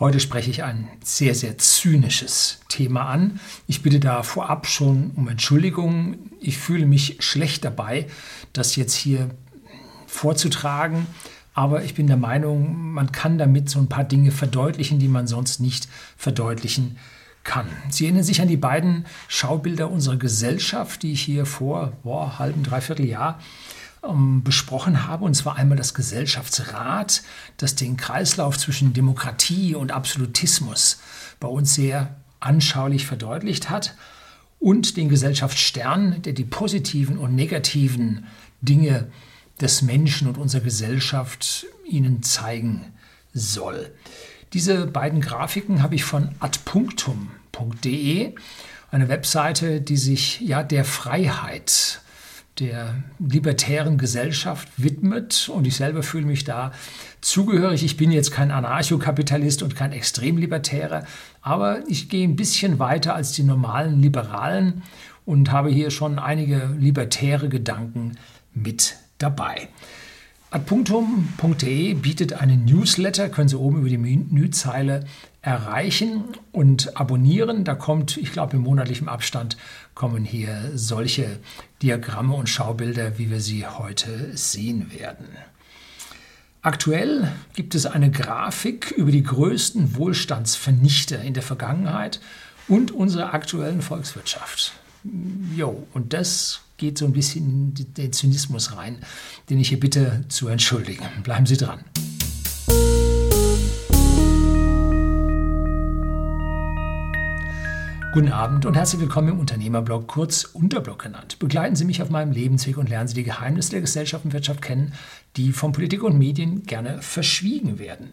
Heute spreche ich ein sehr, sehr zynisches Thema an. Ich bitte da vorab schon um Entschuldigung. Ich fühle mich schlecht dabei, das jetzt hier vorzutragen. Aber ich bin der Meinung, man kann damit so ein paar Dinge verdeutlichen, die man sonst nicht verdeutlichen kann. Sie erinnern sich an die beiden Schaubilder unserer Gesellschaft, die ich hier vor boah, halben, dreiviertel Jahr besprochen habe. Und zwar einmal das Gesellschaftsrat, das den Kreislauf zwischen Demokratie und Absolutismus bei uns sehr anschaulich verdeutlicht hat. Und den Gesellschaftsstern, der die positiven und negativen Dinge des Menschen und unserer Gesellschaft ihnen zeigen soll. Diese beiden Grafiken habe ich von adpunktum.de, eine Webseite, die sich ja der Freiheit der libertären Gesellschaft widmet und ich selber fühle mich da zugehörig. Ich bin jetzt kein Anarchokapitalist und kein Extremlibertärer, aber ich gehe ein bisschen weiter als die normalen Liberalen und habe hier schon einige libertäre Gedanken mit dabei. Adpunktum.de bietet einen Newsletter, können Sie oben über die Menüzeile erreichen und abonnieren. Da kommt, ich glaube, im monatlichen Abstand kommen hier solche Diagramme und Schaubilder, wie wir sie heute sehen werden. Aktuell gibt es eine Grafik über die größten Wohlstandsvernichter in der Vergangenheit und unserer aktuellen Volkswirtschaft. Jo, und das geht so ein bisschen in den Zynismus rein, den ich hier bitte zu entschuldigen. Bleiben Sie dran. Guten Abend und herzlich willkommen im Unternehmerblog, kurz Unterblog genannt. Begleiten Sie mich auf meinem Lebensweg und lernen Sie die Geheimnisse der Gesellschaft und Wirtschaft kennen, die von Politik und Medien gerne verschwiegen werden.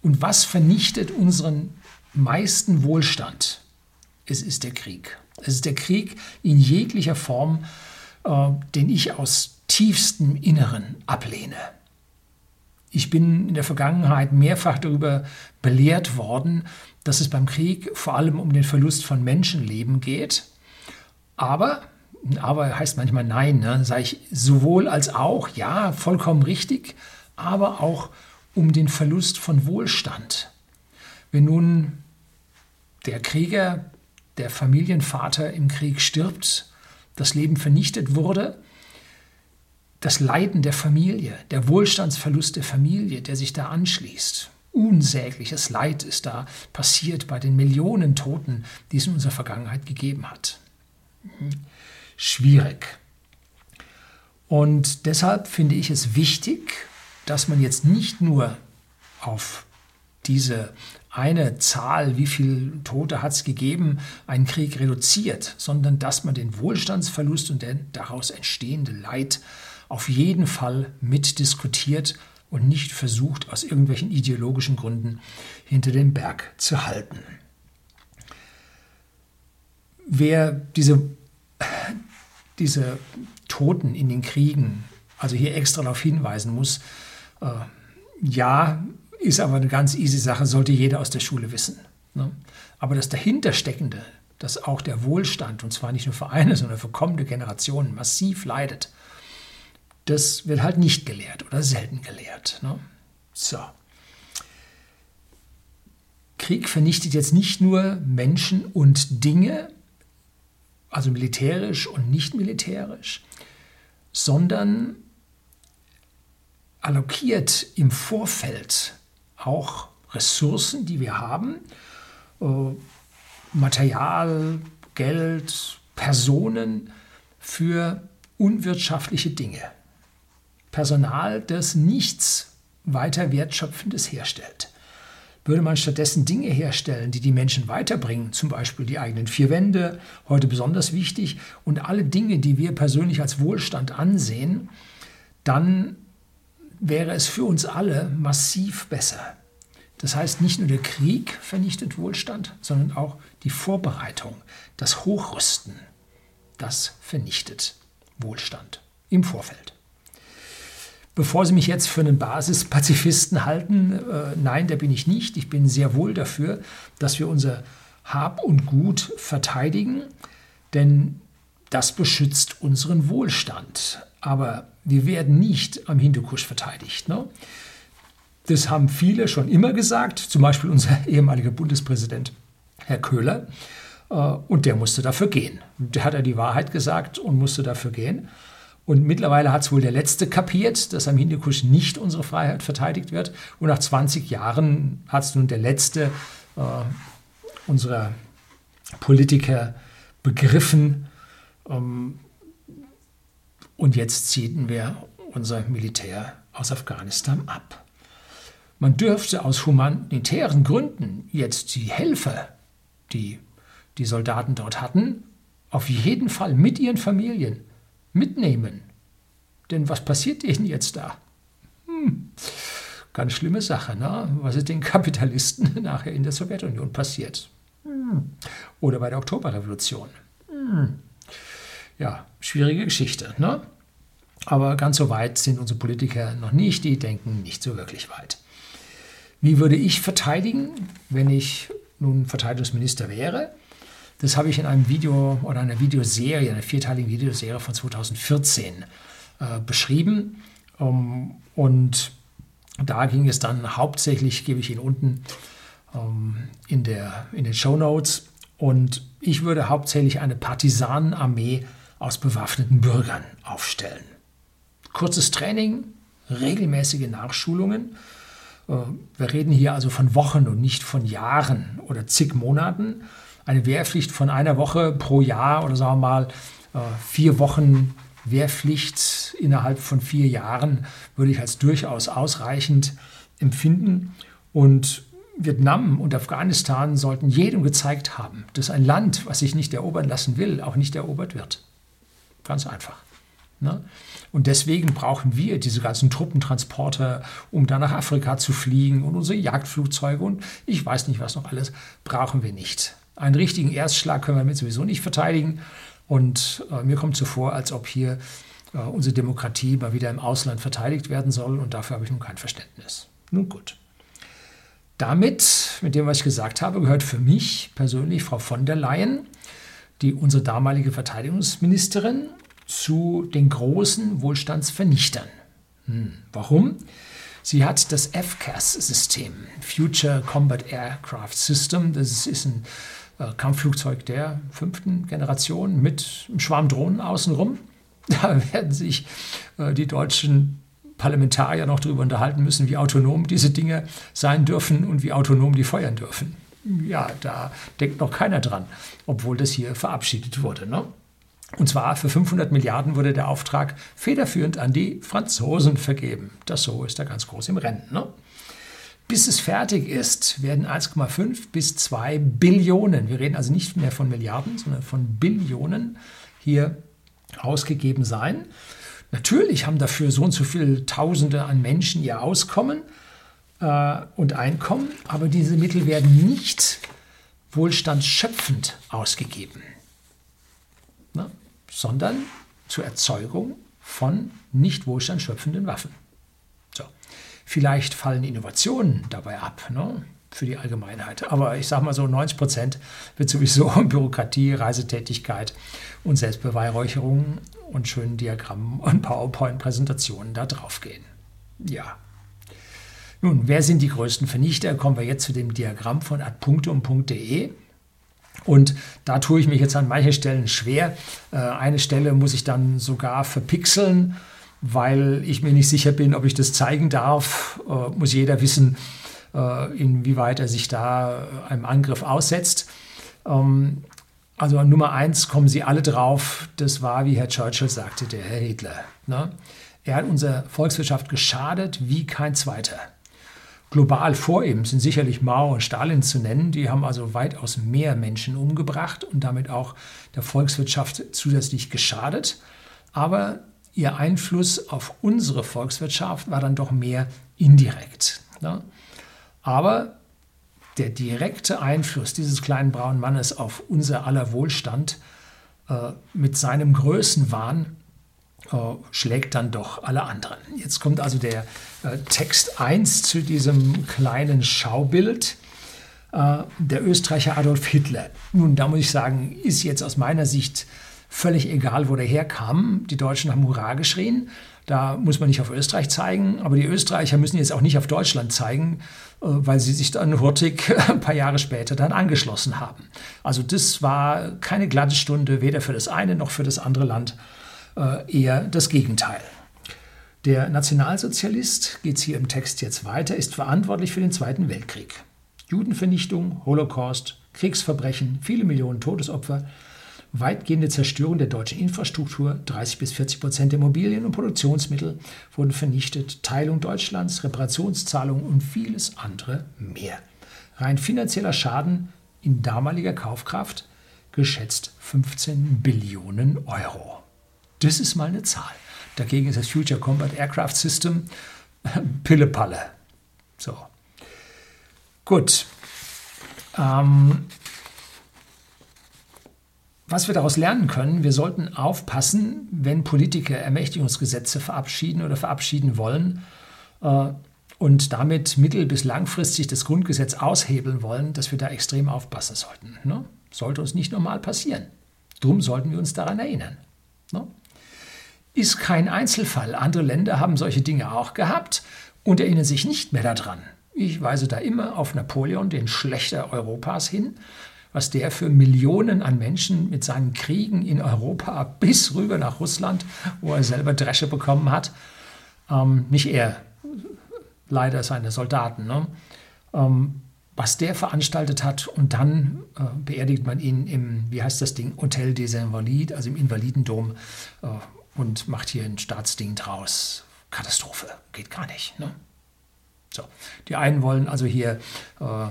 Und was vernichtet unseren meisten Wohlstand? Es ist der Krieg. Es ist der Krieg in jeglicher Form, äh, den ich aus tiefstem Inneren ablehne. Ich bin in der Vergangenheit mehrfach darüber belehrt worden, dass es beim Krieg vor allem um den Verlust von Menschenleben geht. Aber, aber heißt manchmal nein, ne? sage ich sowohl als auch, ja, vollkommen richtig, aber auch um den Verlust von Wohlstand. Wenn nun der Krieger, der Familienvater im Krieg stirbt, das Leben vernichtet wurde, das Leiden der Familie, der Wohlstandsverlust der Familie, der sich da anschließt. Unsägliches Leid ist da passiert bei den Millionen Toten, die es in unserer Vergangenheit gegeben hat. Schwierig. Und deshalb finde ich es wichtig, dass man jetzt nicht nur auf diese eine Zahl, wie viele Tote hat es gegeben, einen Krieg reduziert, sondern dass man den Wohlstandsverlust und den daraus entstehende Leid auf jeden Fall mitdiskutiert und nicht versucht, aus irgendwelchen ideologischen Gründen hinter dem Berg zu halten. Wer diese, diese Toten in den Kriegen, also hier extra darauf hinweisen muss, äh, ja, ist aber eine ganz easy Sache, sollte jeder aus der Schule wissen. Ne? Aber das dahintersteckende, dass auch der Wohlstand, und zwar nicht nur für eine, sondern für kommende Generationen massiv leidet, das wird halt nicht gelehrt oder selten gelehrt. Ne? So. Krieg vernichtet jetzt nicht nur Menschen und Dinge, also militärisch und nicht militärisch, sondern allokiert im Vorfeld auch Ressourcen, die wir haben, äh, Material, Geld, Personen für unwirtschaftliche Dinge. Personal, das nichts weiter Wertschöpfendes herstellt. Würde man stattdessen Dinge herstellen, die die Menschen weiterbringen, zum Beispiel die eigenen vier Wände, heute besonders wichtig, und alle Dinge, die wir persönlich als Wohlstand ansehen, dann wäre es für uns alle massiv besser. Das heißt, nicht nur der Krieg vernichtet Wohlstand, sondern auch die Vorbereitung, das Hochrüsten, das vernichtet Wohlstand im Vorfeld. Bevor Sie mich jetzt für einen Basispazifisten halten, äh, nein, der bin ich nicht. Ich bin sehr wohl dafür, dass wir unser Hab und Gut verteidigen, denn das beschützt unseren Wohlstand. Aber wir werden nicht am Hindukusch verteidigt. Ne? Das haben viele schon immer gesagt, zum Beispiel unser ehemaliger Bundespräsident Herr Köhler. Äh, und der musste dafür gehen. Der hat er die Wahrheit gesagt und musste dafür gehen. Und mittlerweile hat es wohl der Letzte kapiert, dass am Hindukusch nicht unsere Freiheit verteidigt wird. Und nach 20 Jahren hat es nun der Letzte äh, unserer Politiker begriffen. Ähm, und jetzt ziehen wir unser Militär aus Afghanistan ab. Man dürfte aus humanitären Gründen jetzt die Helfer, die die Soldaten dort hatten, auf jeden Fall mit ihren Familien mitnehmen. Denn was passiert ihnen jetzt da? Hm, ganz schlimme Sache, ne? was ist den Kapitalisten nachher in der Sowjetunion passiert. Hm. Oder bei der Oktoberrevolution. Hm. Ja, schwierige Geschichte. Ne? Aber ganz so weit sind unsere Politiker noch nicht, die denken nicht so wirklich weit. Wie würde ich verteidigen, wenn ich nun Verteidigungsminister wäre? Das habe ich in einem Video oder einer Videoserie, einer vierteiligen Videoserie von 2014 äh, beschrieben. Um, und da ging es dann hauptsächlich, gebe ich Ihnen unten um, in, der, in den Show Notes. Und ich würde hauptsächlich eine Partisanenarmee aus bewaffneten Bürgern aufstellen. Kurzes Training, regelmäßige Nachschulungen. Äh, wir reden hier also von Wochen und nicht von Jahren oder zig Monaten eine Wehrpflicht von einer Woche pro Jahr oder sagen wir mal äh, vier Wochen Wehrpflicht innerhalb von vier Jahren würde ich als durchaus ausreichend empfinden. Und Vietnam und Afghanistan sollten jedem gezeigt haben, dass ein Land, was sich nicht erobern lassen will, auch nicht erobert wird. Ganz einfach. Ne? Und deswegen brauchen wir diese ganzen Truppentransporter, um dann nach Afrika zu fliegen und unsere Jagdflugzeuge und ich weiß nicht was noch alles, brauchen wir nicht. Einen richtigen Erstschlag können wir damit sowieso nicht verteidigen. Und äh, mir kommt so vor, als ob hier äh, unsere Demokratie mal wieder im Ausland verteidigt werden soll. Und dafür habe ich nun kein Verständnis. Nun gut. Damit, mit dem, was ich gesagt habe, gehört für mich persönlich Frau von der Leyen, die unsere damalige Verteidigungsministerin, zu den großen Wohlstandsvernichtern. Hm, warum? Sie hat das FCAS-System, Future Combat Aircraft System. Das ist ein Kampfflugzeug der fünften Generation mit einem Schwarm Drohnen außenrum. Da werden sich äh, die deutschen Parlamentarier noch darüber unterhalten müssen, wie autonom diese Dinge sein dürfen und wie autonom die feuern dürfen. Ja, da denkt noch keiner dran, obwohl das hier verabschiedet wurde. Ne? Und zwar für 500 Milliarden wurde der Auftrag federführend an die Franzosen vergeben. Das so ist da ganz groß im Rennen. Ne? Bis es fertig ist, werden 1,5 bis 2 Billionen, wir reden also nicht mehr von Milliarden, sondern von Billionen hier ausgegeben sein. Natürlich haben dafür so und so viele Tausende an Menschen ihr Auskommen äh, und Einkommen, aber diese Mittel werden nicht wohlstandsschöpfend ausgegeben, ne? sondern zur Erzeugung von nicht wohlstandsschöpfenden Waffen. Vielleicht fallen Innovationen dabei ab ne, für die Allgemeinheit. Aber ich sage mal so, 90 Prozent wird sowieso Bürokratie, Reisetätigkeit und Selbstbeweihräucherung und schönen Diagrammen und PowerPoint-Präsentationen da drauf gehen. Ja. Nun, wer sind die größten Vernichter? Kommen wir jetzt zu dem Diagramm von adpunktum.de. Und da tue ich mich jetzt an manchen Stellen schwer. Äh, eine Stelle muss ich dann sogar verpixeln weil ich mir nicht sicher bin, ob ich das zeigen darf. Äh, muss jeder wissen, äh, inwieweit er sich da einem Angriff aussetzt. Ähm, also an Nummer eins kommen Sie alle drauf. Das war, wie Herr Churchill sagte, der Herr Hitler. Ne? Er hat unserer Volkswirtschaft geschadet wie kein zweiter. Global vor ihm sind sicherlich Mao und Stalin zu nennen. Die haben also weitaus mehr Menschen umgebracht und damit auch der Volkswirtschaft zusätzlich geschadet. Aber ihr Einfluss auf unsere Volkswirtschaft war dann doch mehr indirekt. Ne? Aber der direkte Einfluss dieses kleinen braunen Mannes auf unser aller Wohlstand äh, mit seinem Größenwahn äh, schlägt dann doch alle anderen. Jetzt kommt also der äh, Text 1 zu diesem kleinen Schaubild. Äh, der Österreicher Adolf Hitler. Nun, da muss ich sagen, ist jetzt aus meiner Sicht völlig egal, wo der herkam. Die Deutschen haben Hurra geschrien. Da muss man nicht auf Österreich zeigen, aber die Österreicher müssen jetzt auch nicht auf Deutschland zeigen, äh, weil sie sich dann hurtig ein paar Jahre später dann angeschlossen haben. Also das war keine glatte Stunde, weder für das eine noch für das andere Land, äh, eher das Gegenteil. Der Nationalsozialist, geht es hier im Text jetzt weiter, ist verantwortlich für den Zweiten Weltkrieg. Judenvernichtung, Holocaust, Kriegsverbrechen, viele Millionen Todesopfer, weitgehende Zerstörung der deutschen Infrastruktur, 30 bis 40 Prozent der Immobilien und Produktionsmittel wurden vernichtet, Teilung Deutschlands, Reparationszahlungen und vieles andere mehr. Rein finanzieller Schaden in damaliger Kaufkraft geschätzt 15 Billionen Euro. Das ist mal eine Zahl. Dagegen ist das Future Combat Aircraft System Pillepalle. So. Gut. Ähm, was wir daraus lernen können, wir sollten aufpassen, wenn Politiker Ermächtigungsgesetze verabschieden oder verabschieden wollen äh, und damit mittel- bis langfristig das Grundgesetz aushebeln wollen, dass wir da extrem aufpassen sollten. Ne? Sollte uns nicht normal passieren. Drum sollten wir uns daran erinnern. Ne? Ist kein Einzelfall. Andere Länder haben solche Dinge auch gehabt und erinnern sich nicht mehr daran. Ich weise da immer auf Napoleon, den Schlechter Europas, hin, was der für Millionen an Menschen mit seinen Kriegen in Europa bis rüber nach Russland, wo er selber Dresche bekommen hat, ähm, nicht er, leider seine Soldaten, ne? ähm, was der veranstaltet hat und dann äh, beerdigt man ihn im, wie heißt das Ding, Hotel des Invalides, also im Invalidendom äh, und macht hier ein Staatsding draus. Katastrophe, geht gar nicht. Ne? So. Die einen wollen also hier äh,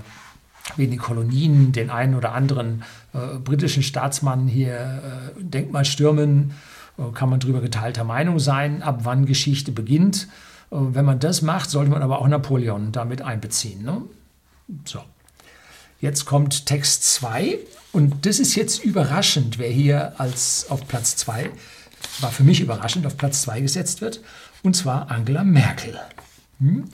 wie in den Kolonien den einen oder anderen äh, britischen Staatsmann hier äh, Denkmal stürmen, äh, kann man darüber geteilter Meinung sein, ab wann Geschichte beginnt. Äh, wenn man das macht, sollte man aber auch Napoleon damit einbeziehen. Ne? So. Jetzt kommt Text 2 und das ist jetzt überraschend, wer hier als auf Platz 2, war für mich überraschend, auf Platz 2 gesetzt wird, und zwar Angela Merkel. Hm?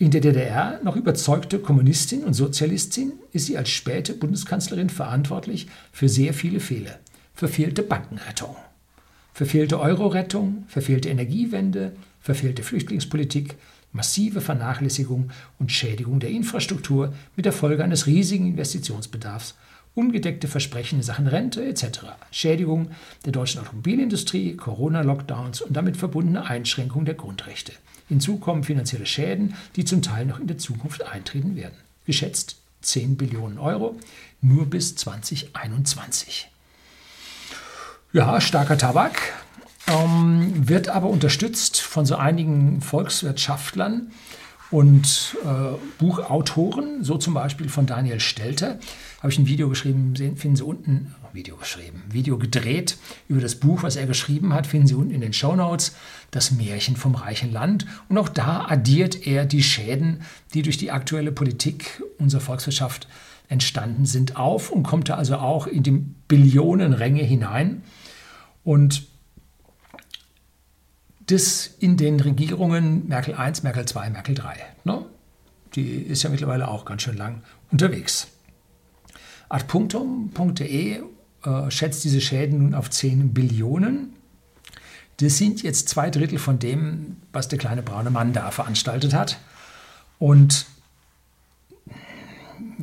In der DDR noch überzeugte Kommunistin und Sozialistin ist sie als späte Bundeskanzlerin verantwortlich für sehr viele Fehler. Verfehlte Bankenrettung, verfehlte Euro-Rettung, verfehlte Energiewende, verfehlte Flüchtlingspolitik, massive Vernachlässigung und Schädigung der Infrastruktur mit der Folge eines riesigen Investitionsbedarfs, ungedeckte Versprechen in Sachen Rente etc., Schädigung der deutschen Automobilindustrie, Corona-Lockdowns und damit verbundene Einschränkung der Grundrechte. Hinzu kommen finanzielle Schäden, die zum Teil noch in der Zukunft eintreten werden. Geschätzt 10 Billionen Euro nur bis 2021. Ja, starker Tabak, ähm, wird aber unterstützt von so einigen Volkswirtschaftlern und äh, Buchautoren, so zum Beispiel von Daniel Stelter, habe ich ein Video geschrieben, finden Sie unten, Video geschrieben, Video gedreht über das Buch, was er geschrieben hat, finden Sie unten in den Show Notes, das Märchen vom reichen Land. Und auch da addiert er die Schäden, die durch die aktuelle Politik unserer Volkswirtschaft entstanden sind, auf und kommt da also auch in die Billionenränge hinein. Und das in den Regierungen Merkel I, Merkel II, Merkel III. Ne? Die ist ja mittlerweile auch ganz schön lang unterwegs. Adpunktum.de äh, schätzt diese Schäden nun auf 10 Billionen. Das sind jetzt zwei Drittel von dem, was der kleine braune Mann da veranstaltet hat. Und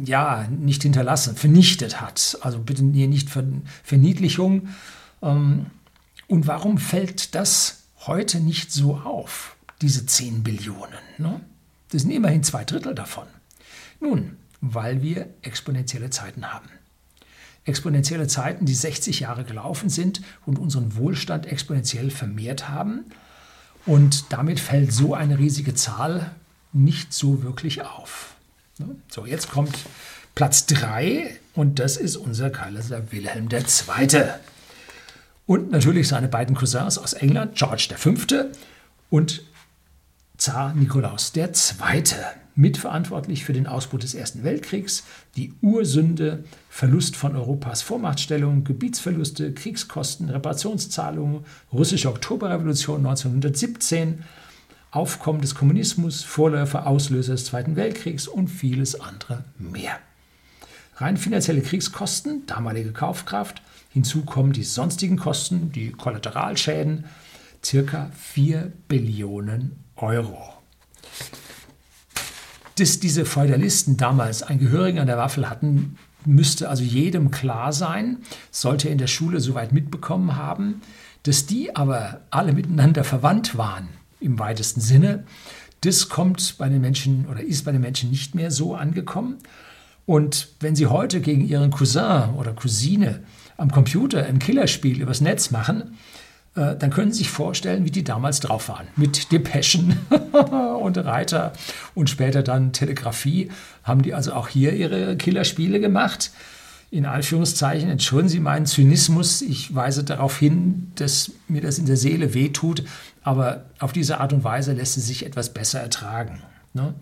ja, nicht hinterlassen, vernichtet hat. Also bitte hier nicht Verniedlichung. Ähm, und warum fällt das heute nicht so auf, diese 10 Billionen? Ne? Das sind immerhin zwei Drittel davon. Nun, weil wir exponentielle Zeiten haben. Exponentielle Zeiten, die 60 Jahre gelaufen sind und unseren Wohlstand exponentiell vermehrt haben. Und damit fällt so eine riesige Zahl nicht so wirklich auf. So, jetzt kommt Platz 3 und das ist unser Kaiser Wilhelm II. Und natürlich seine beiden Cousins aus England, George V. und Zar Nikolaus II mitverantwortlich für den Ausbruch des Ersten Weltkriegs, die Ursünde, Verlust von Europas Vormachtstellung, Gebietsverluste, Kriegskosten, Reparationszahlungen, russische Oktoberrevolution 1917, Aufkommen des Kommunismus, Vorläufer, Auslöser des Zweiten Weltkriegs und vieles andere mehr. Rein finanzielle Kriegskosten, damalige Kaufkraft, hinzu kommen die sonstigen Kosten, die Kollateralschäden, circa 4 Billionen Euro. Dass diese Feudalisten damals einen Gehörigen an der Waffel hatten, müsste also jedem klar sein, sollte er in der Schule soweit mitbekommen haben, dass die aber alle miteinander verwandt waren, im weitesten Sinne, das kommt bei den Menschen oder ist bei den Menschen nicht mehr so angekommen. Und wenn Sie heute gegen Ihren Cousin oder Cousine am Computer ein Killerspiel übers Netz machen, äh, dann können Sie sich vorstellen, wie die damals drauf waren. Mit Depeschen und Reiter und später dann Telegrafie haben die also auch hier ihre Killerspiele gemacht. In Anführungszeichen, entschuldigen Sie meinen Zynismus, ich weise darauf hin, dass mir das in der Seele wehtut, aber auf diese Art und Weise lässt es sich etwas besser ertragen. Ne?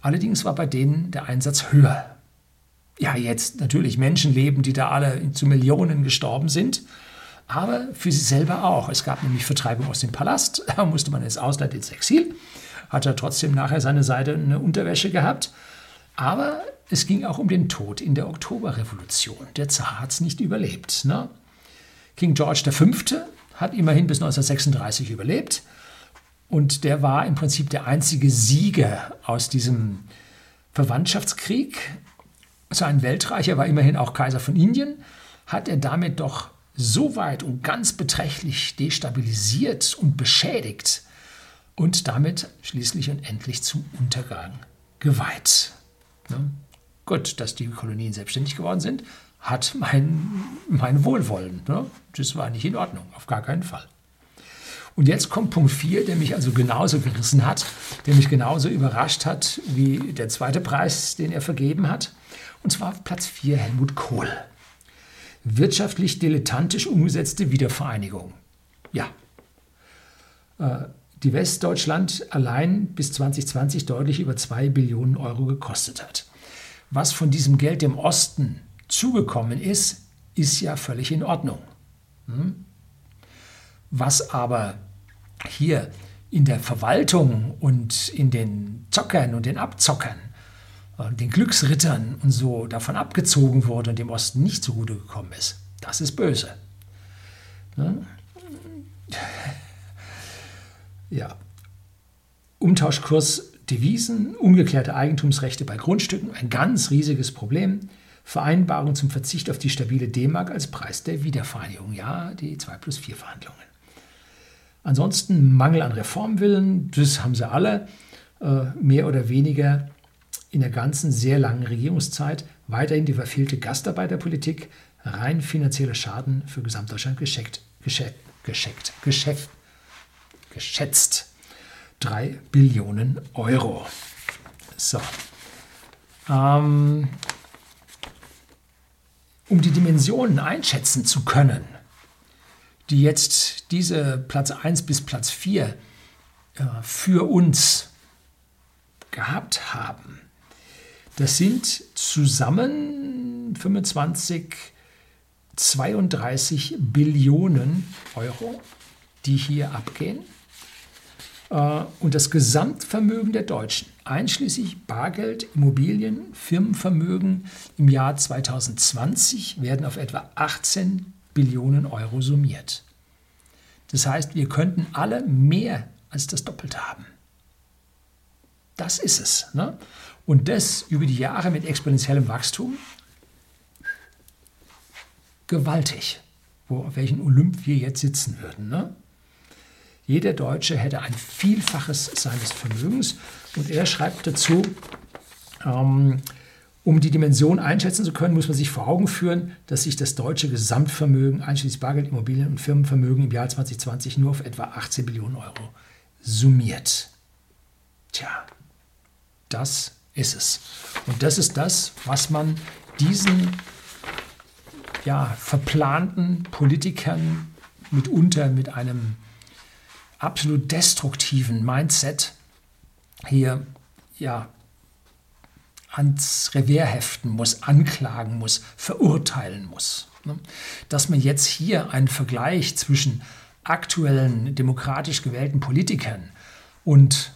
Allerdings war bei denen der Einsatz höher. Ja, jetzt natürlich Menschenleben, die da alle zu Millionen gestorben sind, aber für sie selber auch. Es gab nämlich Vertreibung aus dem Palast, da musste man ins Ausland ins Exil, hat er trotzdem nachher seine Seite eine Unterwäsche gehabt. Aber es ging auch um den Tod in der Oktoberrevolution. Der Zar hat es nicht überlebt. Ne? King George V hat immerhin bis 1936 überlebt. Und der war im Prinzip der einzige Sieger aus diesem Verwandtschaftskrieg. So ein Weltreich, er war immerhin auch Kaiser von Indien, hat er damit doch so weit und ganz beträchtlich destabilisiert und beschädigt und damit schließlich und endlich zum Untergang geweiht. Ne? Gut, dass die Kolonien selbstständig geworden sind, hat mein, mein Wohlwollen. Ne? Das war nicht in Ordnung, auf gar keinen Fall. Und jetzt kommt Punkt 4, der mich also genauso gerissen hat, der mich genauso überrascht hat wie der zweite Preis, den er vergeben hat. Und zwar auf Platz 4 Helmut Kohl. Wirtschaftlich dilettantisch umgesetzte Wiedervereinigung. Ja. Äh, die Westdeutschland allein bis 2020 deutlich über 2 Billionen Euro gekostet hat. Was von diesem Geld dem Osten zugekommen ist, ist ja völlig in Ordnung. Hm? Was aber hier in der Verwaltung und in den Zockern und den Abzockern, den Glücksrittern und so davon abgezogen wurde und dem Osten nicht zugute gekommen ist, das ist böse. Hm? Ja. Umtauschkurs Devisen, ungeklärte Eigentumsrechte bei Grundstücken, ein ganz riesiges Problem. Vereinbarung zum Verzicht auf die stabile D-Mark als Preis der Wiedervereinigung. Ja, die 2 plus 4 Verhandlungen. Ansonsten Mangel an Reformwillen, das haben sie alle, äh, mehr oder weniger in der ganzen sehr langen Regierungszeit. Weiterhin die verfehlte Gastarbeiterpolitik, rein finanzieller Schaden für Gesamtdeutschland gescheckt, gescheckt, gescheckt, geschäft, geschätzt. 3 Billionen Euro. So. Ähm, um die Dimensionen einschätzen zu können, die jetzt diese Platz 1 bis Platz 4 äh, für uns gehabt haben, das sind zusammen 25, 32 Billionen Euro, die hier abgehen. Äh, und das Gesamtvermögen der Deutschen, einschließlich Bargeld, Immobilien, Firmenvermögen im Jahr 2020, werden auf etwa 18 Billionen Euro summiert. Das heißt, wir könnten alle mehr als das Doppelte haben. Das ist es. Ne? Und das über die Jahre mit exponentiellem Wachstum. Gewaltig. Wo, auf welchen Olymp wir jetzt sitzen würden. Ne? Jeder Deutsche hätte ein Vielfaches seines Vermögens. Und er schreibt dazu, ähm, um die Dimension einschätzen zu können, muss man sich vor Augen führen, dass sich das deutsche Gesamtvermögen, einschließlich Bargeld, Immobilien und Firmenvermögen im Jahr 2020 nur auf etwa 18 Billionen Euro summiert. Tja, das ist es. Und das ist das, was man diesen ja, verplanten Politikern mitunter mit einem absolut destruktiven Mindset hier ja ans Revier heften muss, anklagen muss, verurteilen muss. Ne? Dass man jetzt hier einen Vergleich zwischen aktuellen demokratisch gewählten Politikern und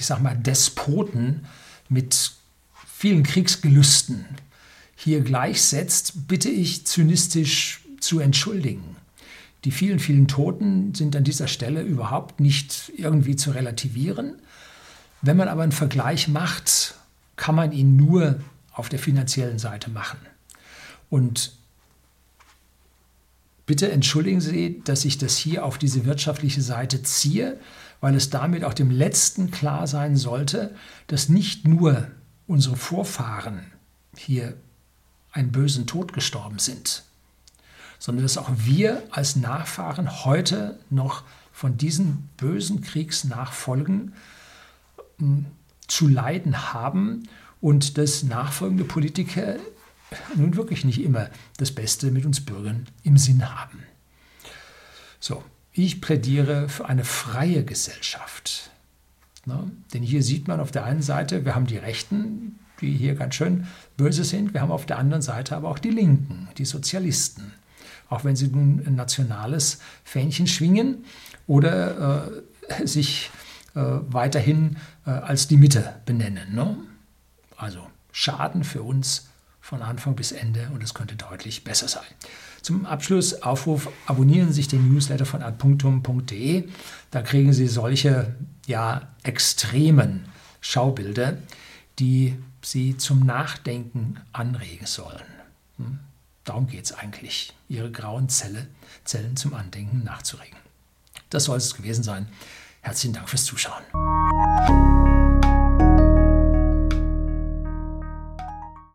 ich sag mal Despoten mit vielen Kriegsgelüsten hier gleichsetzt, bitte ich zynistisch zu entschuldigen. Die vielen, vielen Toten sind an dieser Stelle überhaupt nicht irgendwie zu relativieren. Wenn man aber einen Vergleich macht, kann man ihn nur auf der finanziellen Seite machen. Und bitte entschuldigen Sie, dass ich das hier auf diese wirtschaftliche Seite ziehe, weil es damit auch dem Letzten klar sein sollte, dass nicht nur unsere Vorfahren hier einen bösen Tod gestorben sind, sondern dass auch wir als Nachfahren heute noch von diesen bösen Kriegsnachfolgen hm, zu leiden haben und dass nachfolgende Politiker nun wirklich nicht immer das Beste mit uns Bürgern im Sinn haben. So, ich plädiere für eine freie Gesellschaft. Ne? Denn hier sieht man auf der einen Seite, wir haben die Rechten, die hier ganz schön böse sind. Wir haben auf der anderen Seite aber auch die Linken, die Sozialisten. Auch wenn sie nun ein nationales Fähnchen schwingen oder äh, sich äh, weiterhin äh, als die Mitte benennen. Ne? Also Schaden für uns von Anfang bis Ende und es könnte deutlich besser sein. Zum Abschluss Aufruf, abonnieren Sie sich den Newsletter von adpunktum.de. Da kriegen Sie solche ja, extremen Schaubilder, die Sie zum Nachdenken anregen sollen. Hm? Darum geht es eigentlich, Ihre grauen Zelle, Zellen zum Andenken nachzuregen. Das soll es gewesen sein. Herzlichen Dank fürs Zuschauen.